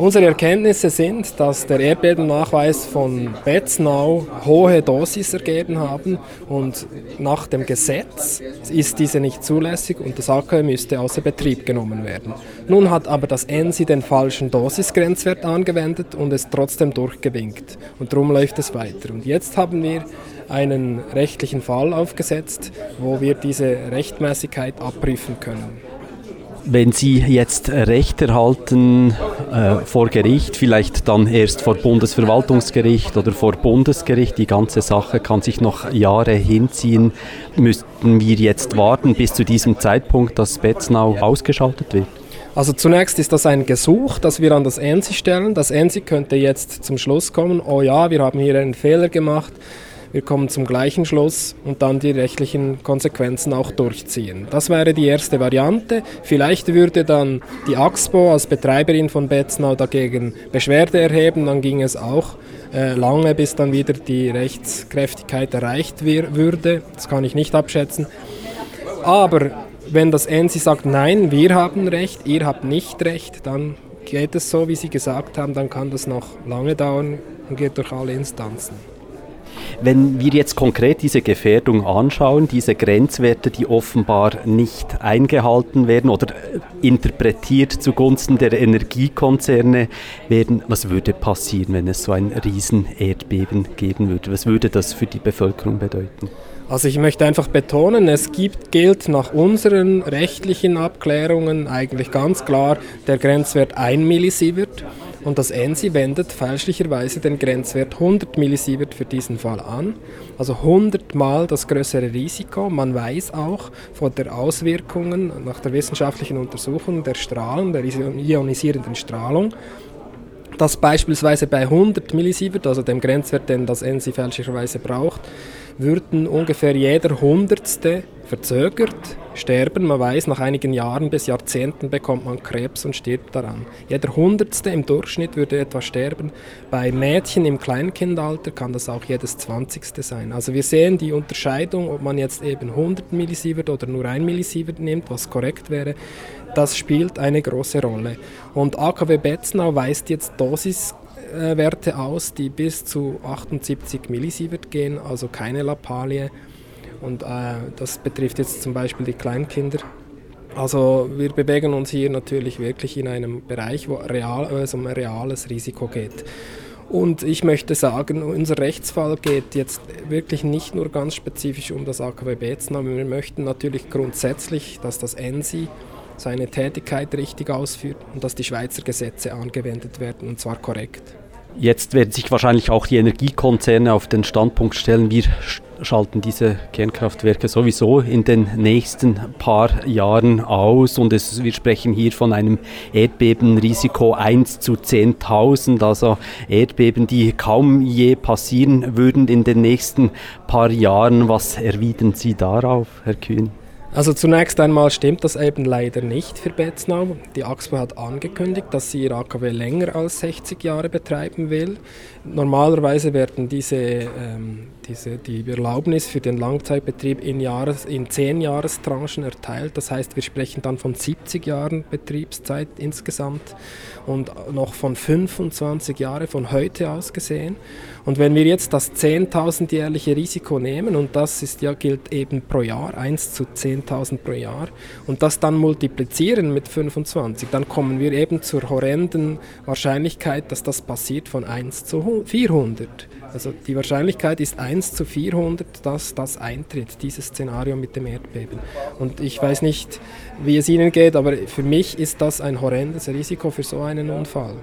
Unsere Erkenntnisse sind, dass der Erdbebennachweis von Betznau hohe Dosis ergeben haben und nach dem Gesetz ist diese nicht zulässig und das AKW müsste außer Betrieb genommen werden. Nun hat aber das ENSI den falschen Dosisgrenzwert angewendet und es trotzdem durchgewinkt und darum läuft es weiter. Und jetzt haben wir einen rechtlichen Fall aufgesetzt, wo wir diese Rechtmäßigkeit abprüfen können wenn Sie jetzt Recht erhalten äh, vor Gericht, vielleicht dann erst vor Bundesverwaltungsgericht oder vor Bundesgericht, die ganze Sache kann sich noch Jahre hinziehen, müssten wir jetzt warten bis zu diesem Zeitpunkt, dass Betznau ausgeschaltet wird? Also zunächst ist das ein Gesuch, das wir an das ENSI stellen. Das ENSI könnte jetzt zum Schluss kommen, oh ja, wir haben hier einen Fehler gemacht wir kommen zum gleichen Schluss und dann die rechtlichen Konsequenzen auch durchziehen. Das wäre die erste Variante. Vielleicht würde dann die AXPO als Betreiberin von Betznau dagegen Beschwerde erheben, dann ging es auch äh, lange, bis dann wieder die Rechtskräftigkeit erreicht würde. Das kann ich nicht abschätzen. Aber wenn das ENSI sagt, nein, wir haben Recht, ihr habt nicht Recht, dann geht es so, wie Sie gesagt haben, dann kann das noch lange dauern und geht durch alle Instanzen. Wenn wir jetzt konkret diese Gefährdung anschauen, diese Grenzwerte, die offenbar nicht eingehalten werden oder interpretiert zugunsten der Energiekonzerne werden, was würde passieren, wenn es so ein Riesenerdbeben geben würde? Was würde das für die Bevölkerung bedeuten? Also ich möchte einfach betonen, es gibt, gilt nach unseren rechtlichen Abklärungen eigentlich ganz klar der Grenzwert 1 Millisievert. Und das ENSI wendet fälschlicherweise den Grenzwert 100 Millisievert für diesen Fall an. Also 100 Mal das größere Risiko. Man weiß auch von der Auswirkungen nach der wissenschaftlichen Untersuchung der Strahlen, der ionisierenden Strahlung, dass beispielsweise bei 100 Millisievert, also dem Grenzwert, den das ENSI fälschlicherweise braucht, würden ungefähr jeder Hundertste verzögert sterben. Man weiß, nach einigen Jahren bis Jahrzehnten bekommt man Krebs und stirbt daran. Jeder Hundertste im Durchschnitt würde etwa sterben. Bei Mädchen im Kleinkindalter kann das auch jedes Zwanzigste sein. Also wir sehen die Unterscheidung, ob man jetzt eben 100 Millisievert oder nur 1 Millisievert nimmt, was korrekt wäre, das spielt eine große Rolle. Und AKW Betznau weist jetzt Dosis Werte aus, die bis zu 78 Millisievert gehen, also keine Lappalie. Und äh, das betrifft jetzt zum Beispiel die Kleinkinder. Also wir bewegen uns hier natürlich wirklich in einem Bereich, wo real, also um ein reales Risiko geht. Und ich möchte sagen, unser Rechtsfall geht jetzt wirklich nicht nur ganz spezifisch um das AKW Beetznau, wir möchten natürlich grundsätzlich, dass das ENSI seine Tätigkeit richtig ausführt und dass die Schweizer Gesetze angewendet werden, und zwar korrekt. Jetzt werden sich wahrscheinlich auch die Energiekonzerne auf den Standpunkt stellen, wir schalten diese Kernkraftwerke sowieso in den nächsten paar Jahren aus und es, wir sprechen hier von einem Erdbebenrisiko 1 zu 10.000, also Erdbeben, die kaum je passieren würden in den nächsten paar Jahren. Was erwidern Sie darauf, Herr Kühn? Also zunächst einmal stimmt das eben leider nicht für Betznau. Die AXPO hat angekündigt, dass sie ihr AKW länger als 60 Jahre betreiben will. Normalerweise werden diese, ähm, diese, die Erlaubnis für den Langzeitbetrieb in, Jahres-, in 10 Jahrestranchen erteilt. Das heißt, wir sprechen dann von 70 Jahren Betriebszeit insgesamt und noch von 25 Jahren von heute aus gesehen. Und wenn wir jetzt das 10.000 jährliche Risiko nehmen, und das ist ja, gilt eben pro Jahr, 1 zu 10.000 pro Jahr, und das dann multiplizieren mit 25, dann kommen wir eben zur horrenden Wahrscheinlichkeit, dass das passiert von 1 zu 400. Also die Wahrscheinlichkeit ist 1 zu 400, dass das eintritt, dieses Szenario mit dem Erdbeben. Und ich weiß nicht, wie es Ihnen geht, aber für mich ist das ein horrendes Risiko für so einen Unfall.